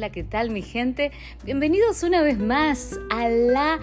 Hola, ¿qué tal mi gente? Bienvenidos una vez más a la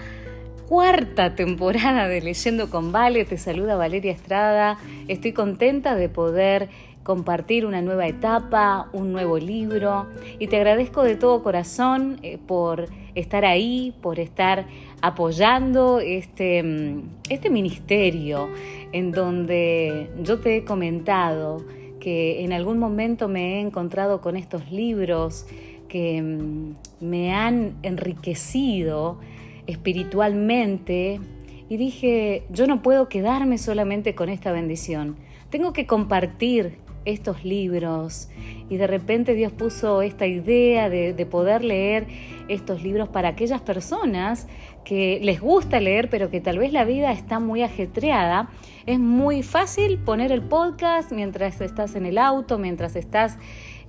cuarta temporada de Leyendo con Vale. Te saluda Valeria Estrada. Estoy contenta de poder compartir una nueva etapa, un nuevo libro y te agradezco de todo corazón eh, por estar ahí, por estar apoyando este, mm, este ministerio en donde yo te he comentado que en algún momento me he encontrado con estos libros que mm, me han enriquecido espiritualmente y dije, yo no puedo quedarme solamente con esta bendición, tengo que compartir estos libros y de repente Dios puso esta idea de, de, poder leer estos libros para aquellas personas que les gusta leer pero que tal vez la vida está muy ajetreada. Es muy fácil poner el podcast mientras estás en el auto, mientras estás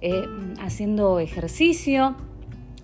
eh, haciendo ejercicio,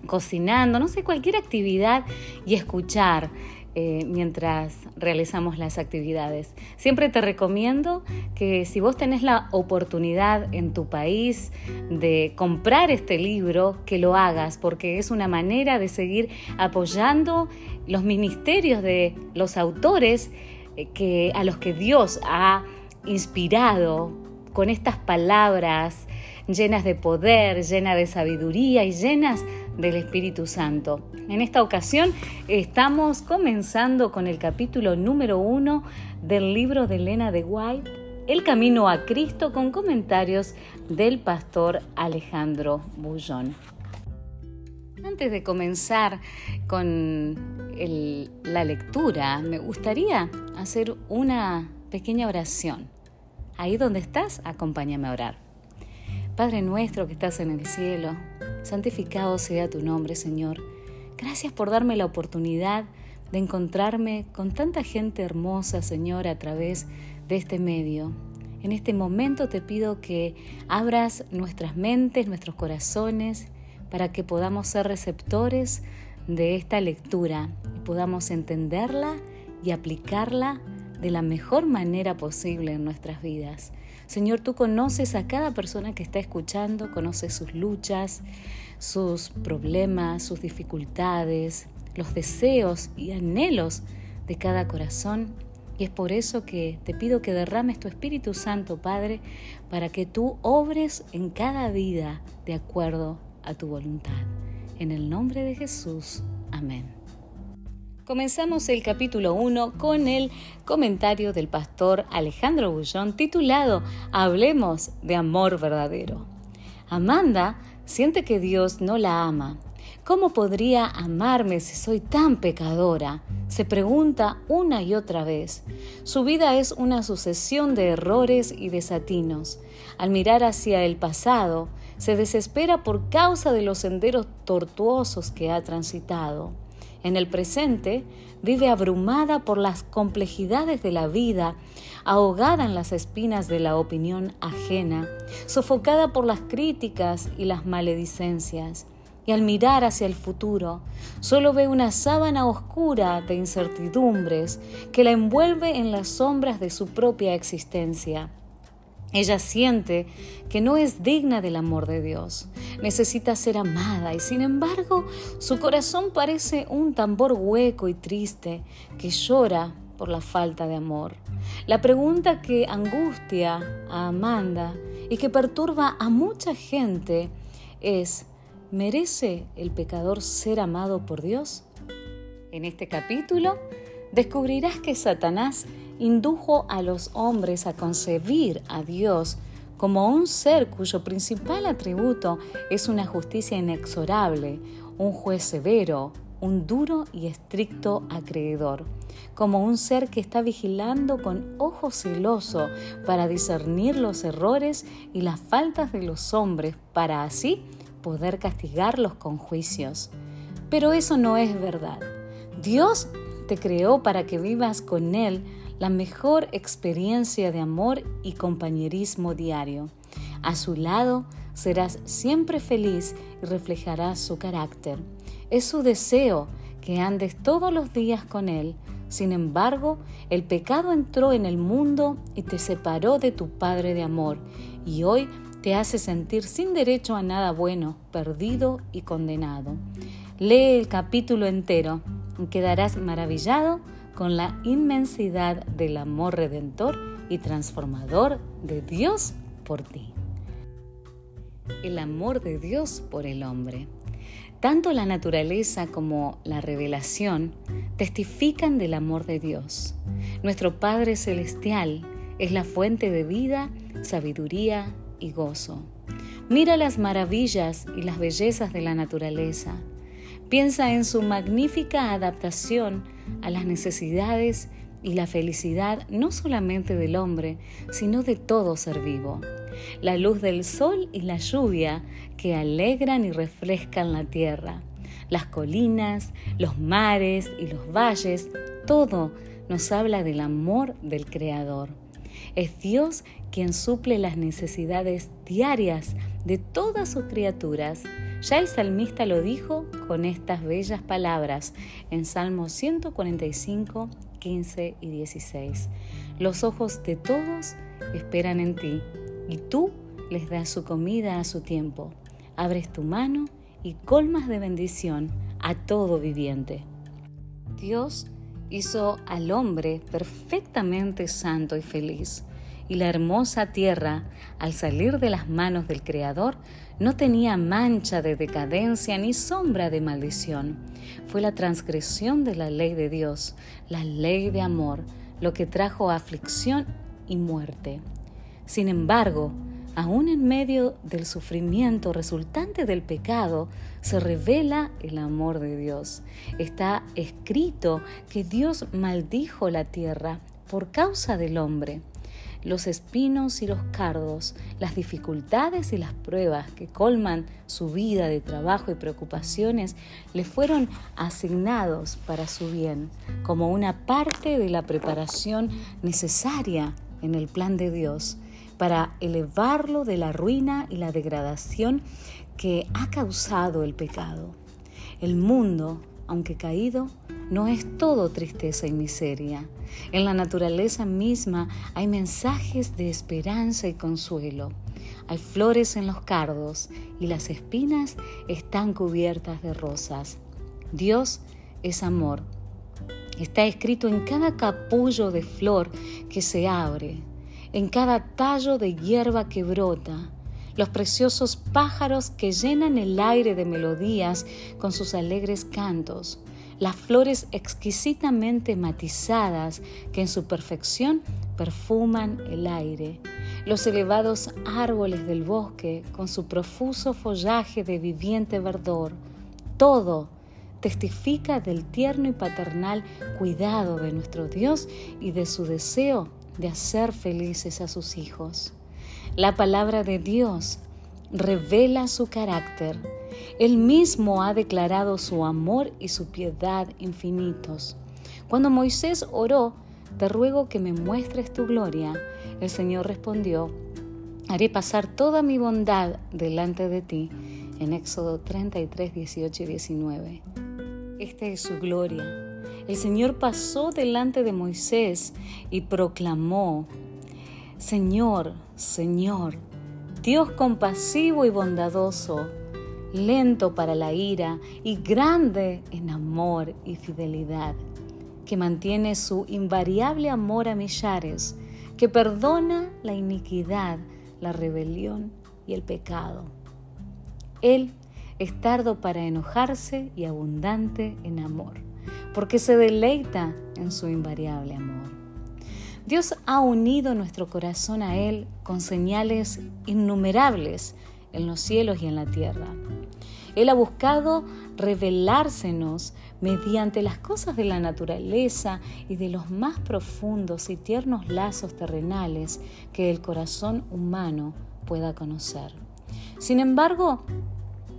cocinando, no sé, cualquier actividad y escuchar. Eh, mientras realizamos las actividades. Siempre te recomiendo que si vos tenés la oportunidad en tu país de comprar este libro, que lo hagas, porque es una manera de seguir apoyando los ministerios de los autores eh, que, a los que Dios ha inspirado con estas palabras llenas de poder, llenas de sabiduría y llenas del Espíritu Santo. En esta ocasión estamos comenzando con el capítulo número uno del libro de Elena de White, El Camino a Cristo, con comentarios del pastor Alejandro Bullón. Antes de comenzar con la lectura, me gustaría hacer una pequeña oración. Ahí donde estás, acompáñame a orar. Padre nuestro que estás en el cielo, santificado sea tu nombre, Señor. Gracias por darme la oportunidad de encontrarme con tanta gente hermosa, Señor, a través de este medio. En este momento te pido que abras nuestras mentes, nuestros corazones, para que podamos ser receptores de esta lectura y podamos entenderla y aplicarla de la mejor manera posible en nuestras vidas. Señor, tú conoces a cada persona que está escuchando, conoces sus luchas, sus problemas, sus dificultades, los deseos y anhelos de cada corazón. Y es por eso que te pido que derrames tu Espíritu Santo, Padre, para que tú obres en cada vida de acuerdo a tu voluntad. En el nombre de Jesús. Amén. Comenzamos el capítulo 1 con el comentario del pastor Alejandro Bullón titulado Hablemos de amor verdadero. Amanda siente que Dios no la ama. ¿Cómo podría amarme si soy tan pecadora? Se pregunta una y otra vez. Su vida es una sucesión de errores y desatinos. Al mirar hacia el pasado, se desespera por causa de los senderos tortuosos que ha transitado. En el presente vive abrumada por las complejidades de la vida, ahogada en las espinas de la opinión ajena, sofocada por las críticas y las maledicencias. Y al mirar hacia el futuro, solo ve una sábana oscura de incertidumbres que la envuelve en las sombras de su propia existencia. Ella siente que no es digna del amor de Dios, necesita ser amada y sin embargo su corazón parece un tambor hueco y triste que llora por la falta de amor. La pregunta que angustia a Amanda y que perturba a mucha gente es, ¿merece el pecador ser amado por Dios? En este capítulo descubrirás que Satanás indujo a los hombres a concebir a Dios como un ser cuyo principal atributo es una justicia inexorable, un juez severo, un duro y estricto acreedor, como un ser que está vigilando con ojo celoso para discernir los errores y las faltas de los hombres, para así poder castigarlos con juicios. Pero eso no es verdad. Dios te creó para que vivas con Él la mejor experiencia de amor y compañerismo diario. A su lado serás siempre feliz y reflejarás su carácter. Es su deseo que andes todos los días con Él. Sin embargo, el pecado entró en el mundo y te separó de tu Padre de amor, y hoy te hace sentir sin derecho a nada bueno, perdido y condenado. Lee el capítulo entero quedarás maravillado con la inmensidad del amor redentor y transformador de Dios por ti. El amor de Dios por el hombre. Tanto la naturaleza como la revelación testifican del amor de Dios. Nuestro Padre Celestial es la fuente de vida, sabiduría y gozo. Mira las maravillas y las bellezas de la naturaleza. Piensa en su magnífica adaptación a las necesidades y la felicidad no solamente del hombre, sino de todo ser vivo. La luz del sol y la lluvia que alegran y refrescan la tierra. Las colinas, los mares y los valles, todo nos habla del amor del Creador. Es Dios quien suple las necesidades diarias de todas sus criaturas. Ya el salmista lo dijo con estas bellas palabras en Salmos 145, 15 y 16. Los ojos de todos esperan en ti y tú les das su comida a su tiempo. Abres tu mano y colmas de bendición a todo viviente. Dios hizo al hombre perfectamente santo y feliz, y la hermosa tierra, al salir de las manos del Creador, no tenía mancha de decadencia ni sombra de maldición. Fue la transgresión de la ley de Dios, la ley de amor, lo que trajo aflicción y muerte. Sin embargo, aún en medio del sufrimiento resultante del pecado, se revela el amor de Dios. Está escrito que Dios maldijo la tierra por causa del hombre. Los espinos y los cardos, las dificultades y las pruebas que colman su vida de trabajo y preocupaciones le fueron asignados para su bien, como una parte de la preparación necesaria en el plan de Dios para elevarlo de la ruina y la degradación que ha causado el pecado. El mundo, aunque caído, no es todo tristeza y miseria. En la naturaleza misma hay mensajes de esperanza y consuelo. Hay flores en los cardos y las espinas están cubiertas de rosas. Dios es amor. Está escrito en cada capullo de flor que se abre en cada tallo de hierba que brota, los preciosos pájaros que llenan el aire de melodías con sus alegres cantos, las flores exquisitamente matizadas que en su perfección perfuman el aire, los elevados árboles del bosque con su profuso follaje de viviente verdor, todo testifica del tierno y paternal cuidado de nuestro Dios y de su deseo de hacer felices a sus hijos. La palabra de Dios revela su carácter. Él mismo ha declarado su amor y su piedad infinitos. Cuando Moisés oró, te ruego que me muestres tu gloria, el Señor respondió, haré pasar toda mi bondad delante de ti. En Éxodo 33, 18 y 19. Esta es su gloria el Señor pasó delante de Moisés y proclamó, Señor, Señor, Dios compasivo y bondadoso, lento para la ira y grande en amor y fidelidad, que mantiene su invariable amor a millares, que perdona la iniquidad, la rebelión y el pecado. Él es tardo para enojarse y abundante en amor porque se deleita en su invariable amor. Dios ha unido nuestro corazón a Él con señales innumerables en los cielos y en la tierra. Él ha buscado revelársenos mediante las cosas de la naturaleza y de los más profundos y tiernos lazos terrenales que el corazón humano pueda conocer. Sin embargo,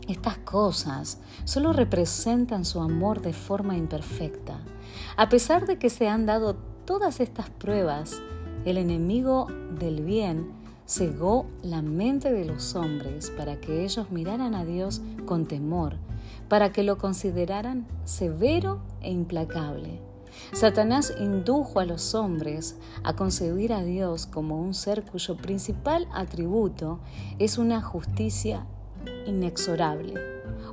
estas cosas solo representan su amor de forma imperfecta. A pesar de que se han dado todas estas pruebas, el enemigo del bien cegó la mente de los hombres para que ellos miraran a Dios con temor, para que lo consideraran severo e implacable. Satanás indujo a los hombres a concebir a Dios como un ser cuyo principal atributo es una justicia inexorable,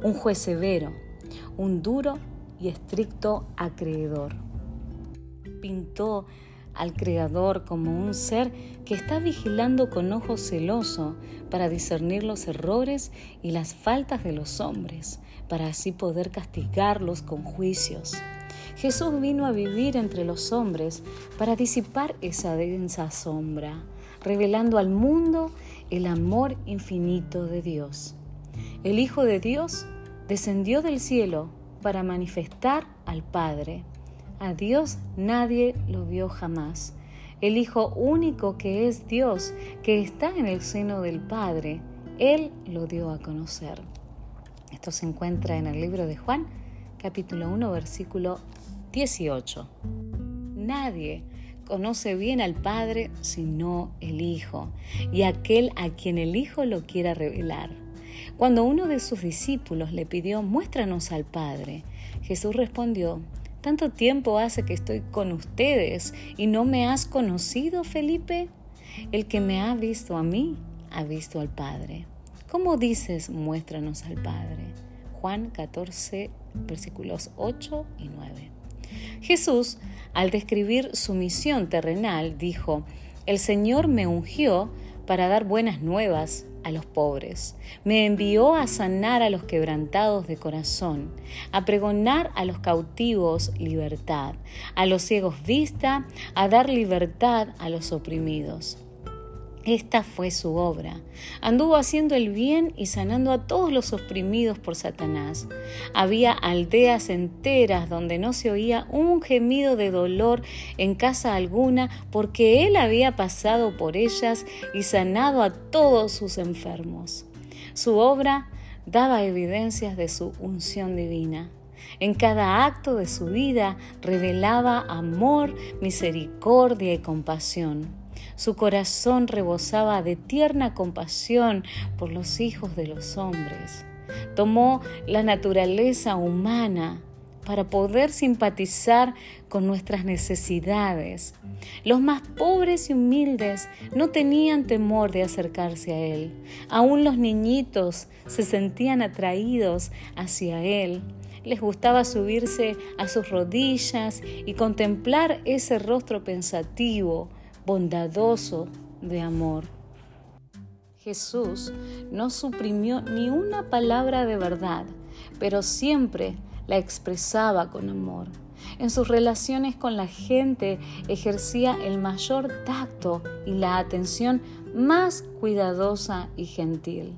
un juez severo, un duro y estricto acreedor. Pintó al Creador como un ser que está vigilando con ojo celoso para discernir los errores y las faltas de los hombres, para así poder castigarlos con juicios. Jesús vino a vivir entre los hombres para disipar esa densa sombra, revelando al mundo el amor infinito de Dios. El Hijo de Dios descendió del cielo para manifestar al Padre. A Dios nadie lo vio jamás. El Hijo único que es Dios, que está en el seno del Padre, Él lo dio a conocer. Esto se encuentra en el libro de Juan, capítulo 1, versículo 18. Nadie conoce bien al Padre sino el Hijo, y aquel a quien el Hijo lo quiera revelar. Cuando uno de sus discípulos le pidió, muéstranos al Padre, Jesús respondió, ¿tanto tiempo hace que estoy con ustedes y no me has conocido, Felipe? El que me ha visto a mí, ha visto al Padre. ¿Cómo dices, muéstranos al Padre? Juan 14, versículos 8 y 9. Jesús, al describir su misión terrenal, dijo, El Señor me ungió para dar buenas nuevas a los pobres, me envió a sanar a los quebrantados de corazón, a pregonar a los cautivos libertad, a los ciegos vista, a dar libertad a los oprimidos. Esta fue su obra. Anduvo haciendo el bien y sanando a todos los oprimidos por Satanás. Había aldeas enteras donde no se oía un gemido de dolor en casa alguna porque él había pasado por ellas y sanado a todos sus enfermos. Su obra daba evidencias de su unción divina. En cada acto de su vida revelaba amor, misericordia y compasión. Su corazón rebosaba de tierna compasión por los hijos de los hombres. Tomó la naturaleza humana para poder simpatizar con nuestras necesidades. Los más pobres y humildes no tenían temor de acercarse a Él. Aún los niñitos se sentían atraídos hacia Él. Les gustaba subirse a sus rodillas y contemplar ese rostro pensativo, bondadoso de amor. Jesús no suprimió ni una palabra de verdad, pero siempre la expresaba con amor. En sus relaciones con la gente ejercía el mayor tacto y la atención más cuidadosa y gentil.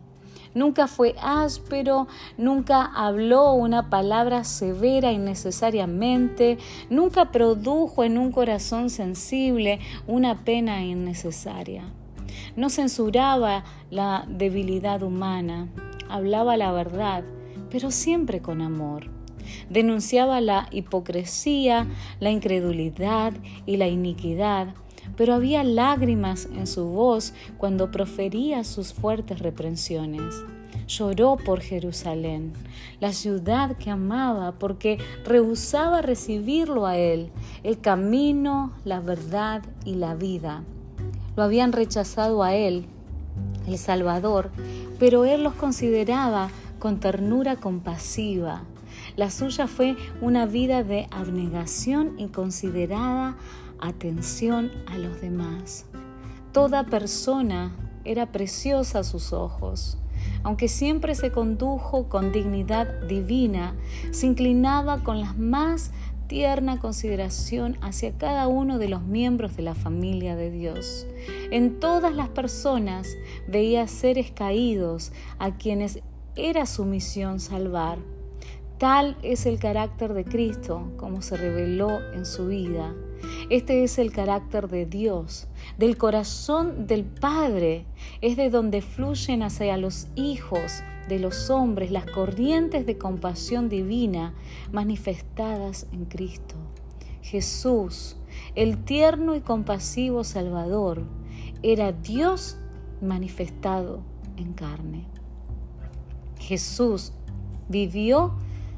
Nunca fue áspero, nunca habló una palabra severa innecesariamente, nunca produjo en un corazón sensible una pena innecesaria. No censuraba la debilidad humana, hablaba la verdad, pero siempre con amor. Denunciaba la hipocresía, la incredulidad y la iniquidad, pero había lágrimas en su voz cuando profería sus fuertes reprensiones. Lloró por Jerusalén, la ciudad que amaba, porque rehusaba recibirlo a él, el camino, la verdad y la vida. Lo habían rechazado a él, el Salvador, pero él los consideraba con ternura compasiva. La suya fue una vida de abnegación y considerada atención a los demás. Toda persona era preciosa a sus ojos. Aunque siempre se condujo con dignidad divina, se inclinaba con la más tierna consideración hacia cada uno de los miembros de la familia de Dios. En todas las personas veía seres caídos a quienes era su misión salvar. Tal es el carácter de Cristo como se reveló en su vida. Este es el carácter de Dios, del corazón del Padre. Es de donde fluyen hacia los hijos de los hombres las corrientes de compasión divina manifestadas en Cristo. Jesús, el tierno y compasivo Salvador, era Dios manifestado en carne. Jesús vivió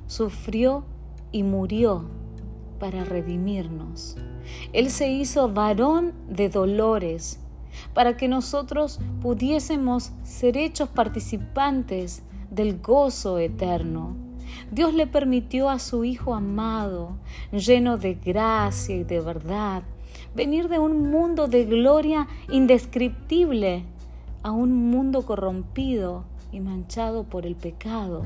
sufrió y murió para redimirnos. Él se hizo varón de dolores para que nosotros pudiésemos ser hechos participantes del gozo eterno. Dios le permitió a su Hijo amado, lleno de gracia y de verdad, venir de un mundo de gloria indescriptible a un mundo corrompido y manchado por el pecado,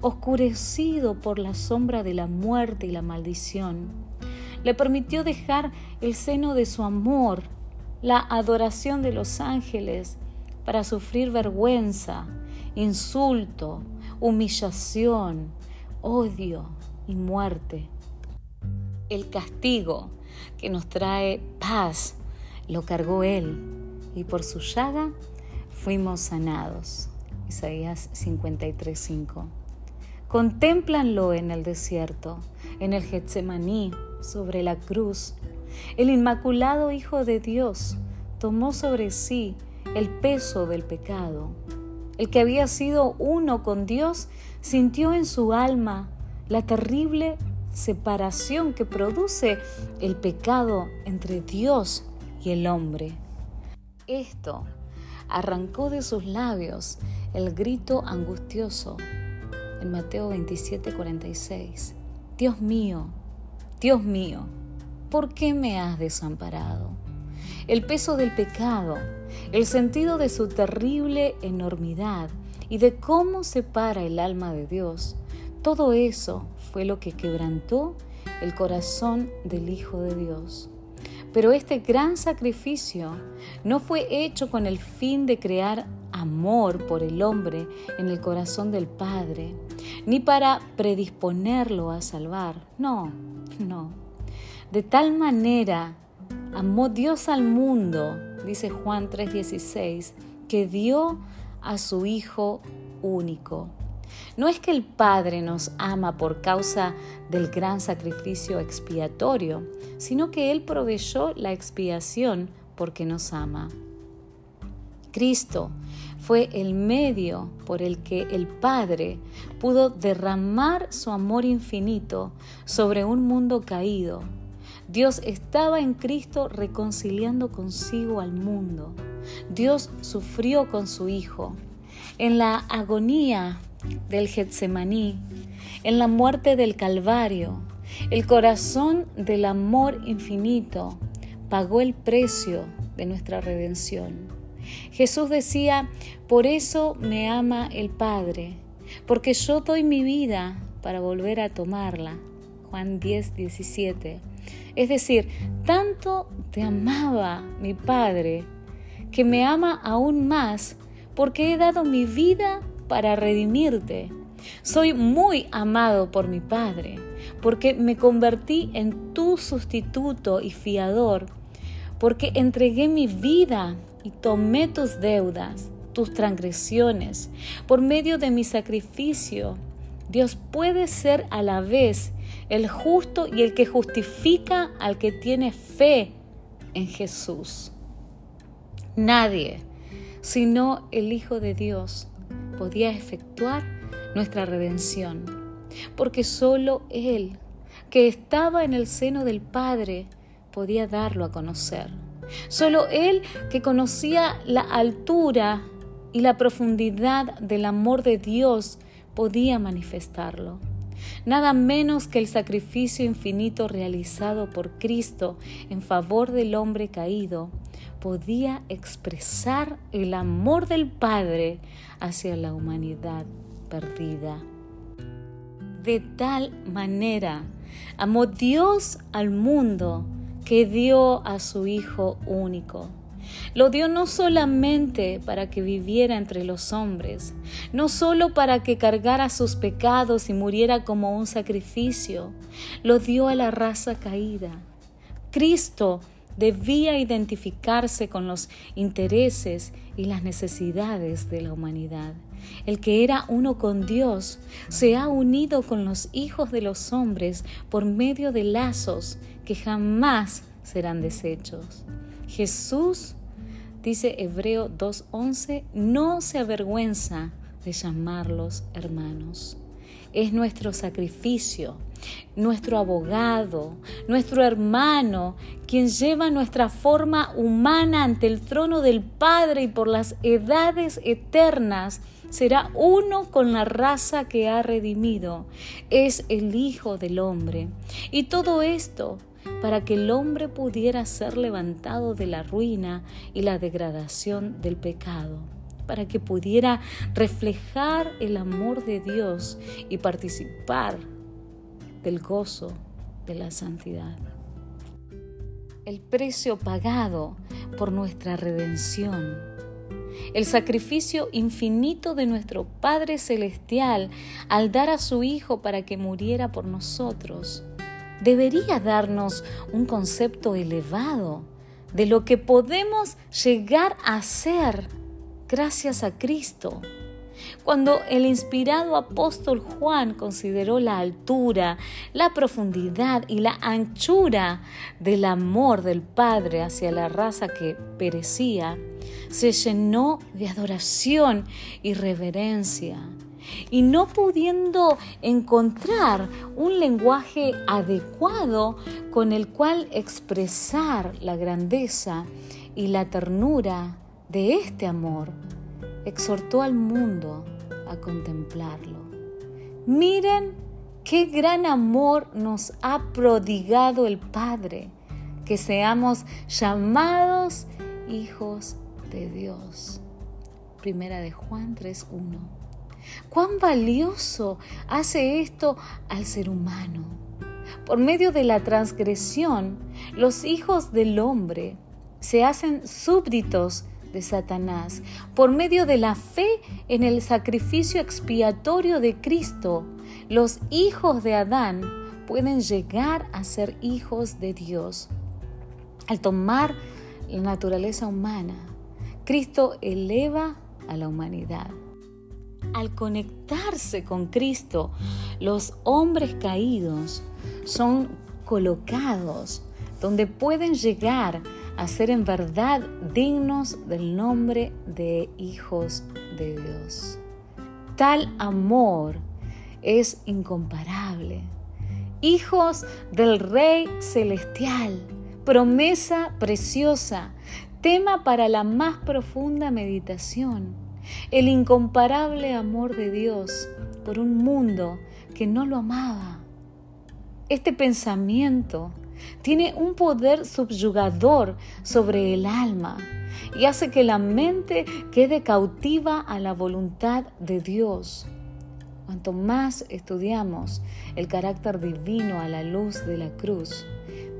oscurecido por la sombra de la muerte y la maldición. Le permitió dejar el seno de su amor, la adoración de los ángeles, para sufrir vergüenza, insulto, humillación, odio y muerte. El castigo que nos trae paz lo cargó Él y por su llaga fuimos sanados. Isaías 53:5. Contémplanlo en el desierto, en el Getsemaní, sobre la cruz. El inmaculado Hijo de Dios tomó sobre sí el peso del pecado. El que había sido uno con Dios sintió en su alma la terrible separación que produce el pecado entre Dios y el hombre. Esto arrancó de sus labios el grito angustioso en Mateo 27, 46. Dios mío, Dios mío, ¿por qué me has desamparado? El peso del pecado, el sentido de su terrible enormidad y de cómo separa el alma de Dios, todo eso fue lo que quebrantó el corazón del Hijo de Dios. Pero este gran sacrificio no fue hecho con el fin de crear amor por el hombre en el corazón del Padre, ni para predisponerlo a salvar. No, no. De tal manera amó Dios al mundo, dice Juan 3:16, que dio a su Hijo único no es que el Padre nos ama por causa del gran sacrificio expiatorio, sino que Él proveyó la expiación porque nos ama. Cristo fue el medio por el que el Padre pudo derramar su amor infinito sobre un mundo caído. Dios estaba en Cristo reconciliando consigo al mundo. Dios sufrió con su Hijo. En la agonía del Getsemaní, en la muerte del Calvario, el corazón del amor infinito pagó el precio de nuestra redención. Jesús decía, por eso me ama el Padre, porque yo doy mi vida para volver a tomarla. Juan 10, 17. Es decir, tanto te amaba mi Padre, que me ama aún más porque he dado mi vida para redimirte. Soy muy amado por mi Padre, porque me convertí en tu sustituto y fiador, porque entregué mi vida y tomé tus deudas, tus transgresiones, por medio de mi sacrificio. Dios puede ser a la vez el justo y el que justifica al que tiene fe en Jesús. Nadie, sino el Hijo de Dios, podía efectuar nuestra redención, porque solo Él, que estaba en el seno del Padre, podía darlo a conocer. Solo Él, que conocía la altura y la profundidad del amor de Dios, podía manifestarlo. Nada menos que el sacrificio infinito realizado por Cristo en favor del hombre caído podía expresar el amor del Padre hacia la humanidad perdida. De tal manera amó Dios al mundo que dio a su Hijo único. Lo dio no solamente para que viviera entre los hombres, no solo para que cargara sus pecados y muriera como un sacrificio, lo dio a la raza caída. Cristo debía identificarse con los intereses y las necesidades de la humanidad. El que era uno con Dios se ha unido con los hijos de los hombres por medio de lazos que jamás serán deshechos. Jesús, dice Hebreo 2.11, no se avergüenza de llamarlos hermanos. Es nuestro sacrificio, nuestro abogado, nuestro hermano, quien lleva nuestra forma humana ante el trono del Padre y por las edades eternas, será uno con la raza que ha redimido. Es el Hijo del Hombre. Y todo esto para que el hombre pudiera ser levantado de la ruina y la degradación del pecado para que pudiera reflejar el amor de Dios y participar del gozo de la santidad. El precio pagado por nuestra redención. El sacrificio infinito de nuestro Padre Celestial al dar a su Hijo para que muriera por nosotros debería darnos un concepto elevado de lo que podemos llegar a ser gracias a Cristo. Cuando el inspirado apóstol Juan consideró la altura, la profundidad y la anchura del amor del Padre hacia la raza que perecía, se llenó de adoración y reverencia. Y no pudiendo encontrar un lenguaje adecuado con el cual expresar la grandeza y la ternura de este amor, exhortó al mundo a contemplarlo. Miren qué gran amor nos ha prodigado el Padre, que seamos llamados hijos de Dios. Primera de Juan 3.1. Cuán valioso hace esto al ser humano. Por medio de la transgresión, los hijos del hombre se hacen súbditos de Satanás. Por medio de la fe en el sacrificio expiatorio de Cristo, los hijos de Adán pueden llegar a ser hijos de Dios. Al tomar la naturaleza humana, Cristo eleva a la humanidad. Al conectarse con Cristo, los hombres caídos son colocados donde pueden llegar a ser en verdad dignos del nombre de hijos de Dios. Tal amor es incomparable. Hijos del Rey Celestial, promesa preciosa, tema para la más profunda meditación, el incomparable amor de Dios por un mundo que no lo amaba. Este pensamiento tiene un poder subyugador sobre el alma y hace que la mente quede cautiva a la voluntad de Dios. Cuanto más estudiamos el carácter divino a la luz de la cruz,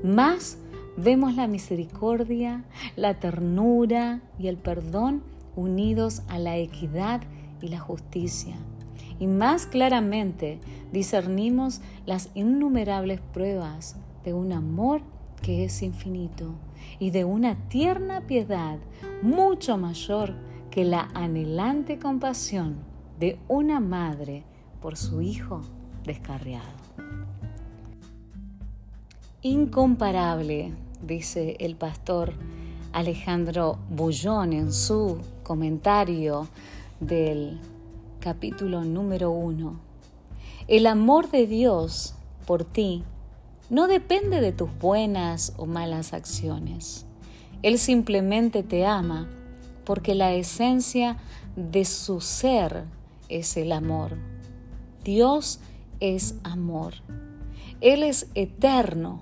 más vemos la misericordia, la ternura y el perdón unidos a la equidad y la justicia. Y más claramente discernimos las innumerables pruebas de un amor que es infinito y de una tierna piedad mucho mayor que la anhelante compasión de una madre por su hijo descarriado. Incomparable, dice el pastor Alejandro Bullón en su comentario del capítulo número uno. El amor de Dios por ti no depende de tus buenas o malas acciones. Él simplemente te ama porque la esencia de su ser es el amor. Dios es amor. Él es eterno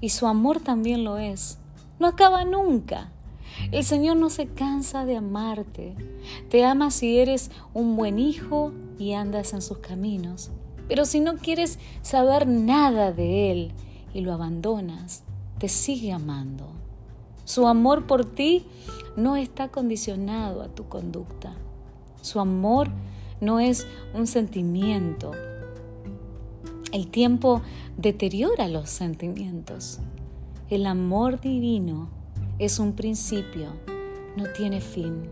y su amor también lo es. No acaba nunca. El Señor no se cansa de amarte. Te ama si eres un buen hijo y andas en sus caminos. Pero si no quieres saber nada de Él y lo abandonas, te sigue amando. Su amor por ti no está condicionado a tu conducta. Su amor no es un sentimiento. El tiempo deteriora los sentimientos. El amor divino es un principio, no tiene fin.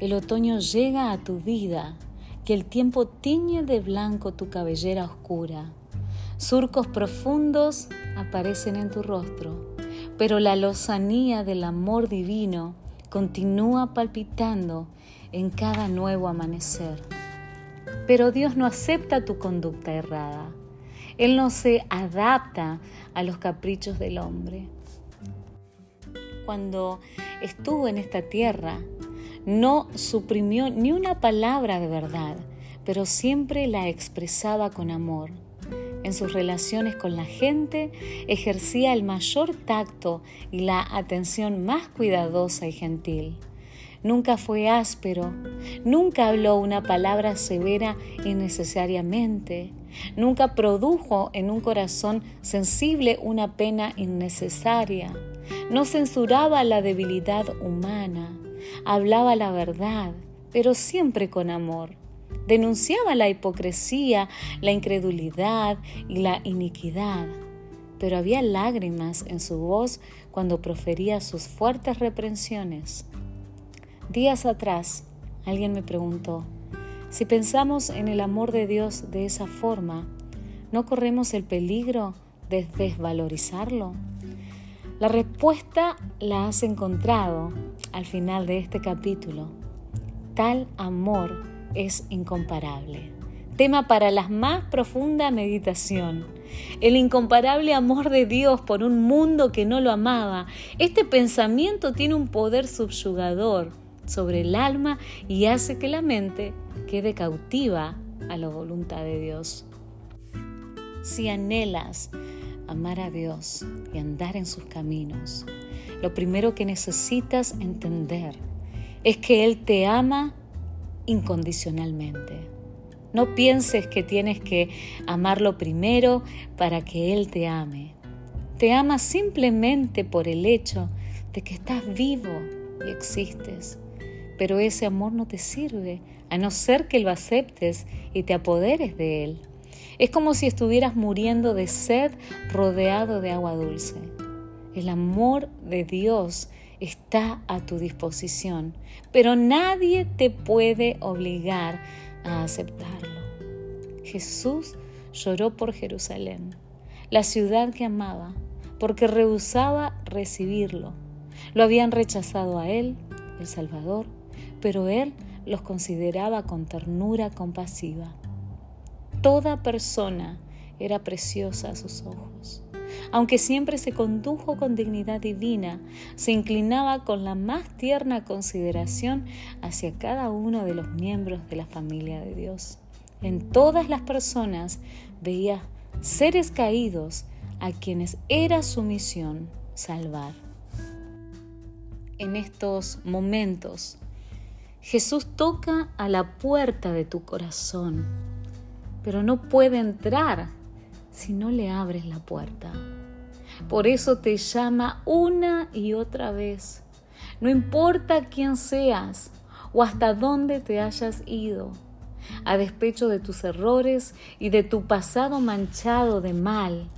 El otoño llega a tu vida que el tiempo tiñe de blanco tu cabellera oscura. Surcos profundos aparecen en tu rostro, pero la lozanía del amor divino continúa palpitando en cada nuevo amanecer. Pero Dios no acepta tu conducta errada. Él no se adapta a los caprichos del hombre. Cuando estuvo en esta tierra, no suprimió ni una palabra de verdad, pero siempre la expresaba con amor. En sus relaciones con la gente ejercía el mayor tacto y la atención más cuidadosa y gentil. Nunca fue áspero, nunca habló una palabra severa innecesariamente, nunca produjo en un corazón sensible una pena innecesaria, no censuraba la debilidad humana, hablaba la verdad, pero siempre con amor. Denunciaba la hipocresía, la incredulidad y la iniquidad, pero había lágrimas en su voz cuando profería sus fuertes reprensiones. Días atrás, alguien me preguntó, si pensamos en el amor de Dios de esa forma, ¿no corremos el peligro de desvalorizarlo? La respuesta la has encontrado al final de este capítulo. Tal amor es incomparable. Tema para la más profunda meditación. El incomparable amor de Dios por un mundo que no lo amaba. Este pensamiento tiene un poder subyugador sobre el alma y hace que la mente quede cautiva a la voluntad de Dios. Si anhelas amar a Dios y andar en sus caminos, lo primero que necesitas entender es que Él te ama incondicionalmente. No pienses que tienes que amarlo primero para que Él te ame. Te ama simplemente por el hecho de que estás vivo y existes pero ese amor no te sirve, a no ser que lo aceptes y te apoderes de él. Es como si estuvieras muriendo de sed rodeado de agua dulce. El amor de Dios está a tu disposición, pero nadie te puede obligar a aceptarlo. Jesús lloró por Jerusalén, la ciudad que amaba, porque rehusaba recibirlo. Lo habían rechazado a él, el Salvador, pero él los consideraba con ternura compasiva. Toda persona era preciosa a sus ojos. Aunque siempre se condujo con dignidad divina, se inclinaba con la más tierna consideración hacia cada uno de los miembros de la familia de Dios. En todas las personas veía seres caídos a quienes era su misión salvar. En estos momentos Jesús toca a la puerta de tu corazón, pero no puede entrar si no le abres la puerta. Por eso te llama una y otra vez. No importa quién seas o hasta dónde te hayas ido, a despecho de tus errores y de tu pasado manchado de mal,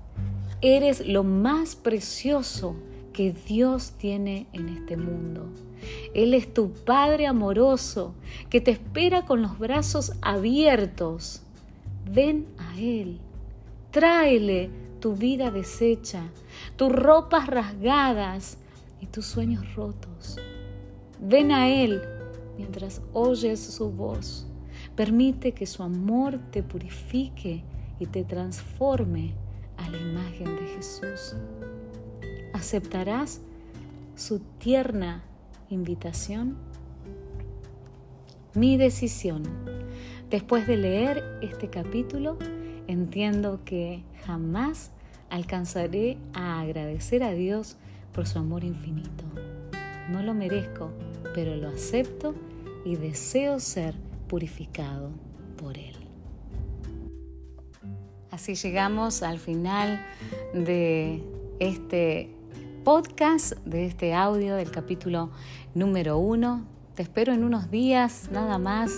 eres lo más precioso que Dios tiene en este mundo. Él es tu Padre amoroso que te espera con los brazos abiertos. Ven a Él, tráele tu vida deshecha, tus ropas rasgadas y tus sueños rotos. Ven a Él mientras oyes su voz. Permite que su amor te purifique y te transforme a la imagen de Jesús. ¿Aceptarás su tierna invitación? Mi decisión. Después de leer este capítulo, entiendo que jamás alcanzaré a agradecer a Dios por su amor infinito. No lo merezco, pero lo acepto y deseo ser purificado por Él. Así llegamos al final de este podcast de este audio del capítulo número uno. Te espero en unos días, nada más,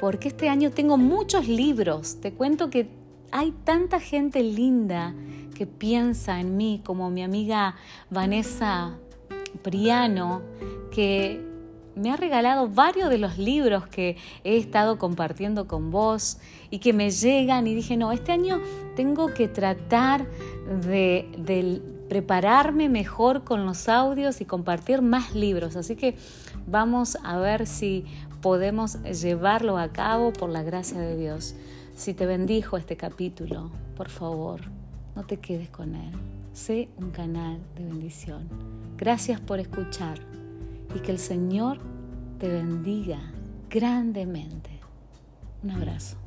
porque este año tengo muchos libros. Te cuento que hay tanta gente linda que piensa en mí, como mi amiga Vanessa Priano, que me ha regalado varios de los libros que he estado compartiendo con vos y que me llegan y dije, no, este año tengo que tratar de, de prepararme mejor con los audios y compartir más libros. Así que vamos a ver si podemos llevarlo a cabo por la gracia de Dios. Si te bendijo este capítulo, por favor, no te quedes con él. Sé un canal de bendición. Gracias por escuchar y que el Señor te bendiga grandemente. Un abrazo.